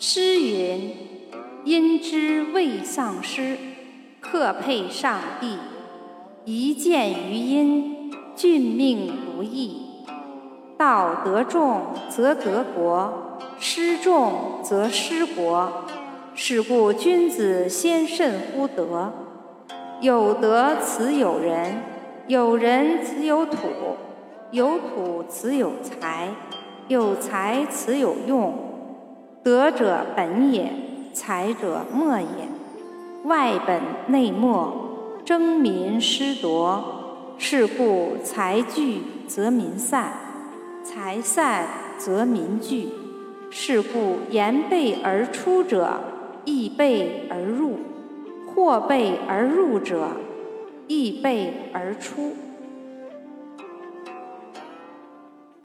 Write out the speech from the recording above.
诗云：“因之未丧失，克配上帝。一见于因，俊命不易。道德重则得国，失重则失国。是故君子先慎乎德。有德此有人，有人此有土，有土此有财，有财此有用。”德者本也，才者末也。外本内末，争民失夺。是故财聚则民散，财散则民聚。是故言备而出者，亦备而入；或备而入者，亦备而出。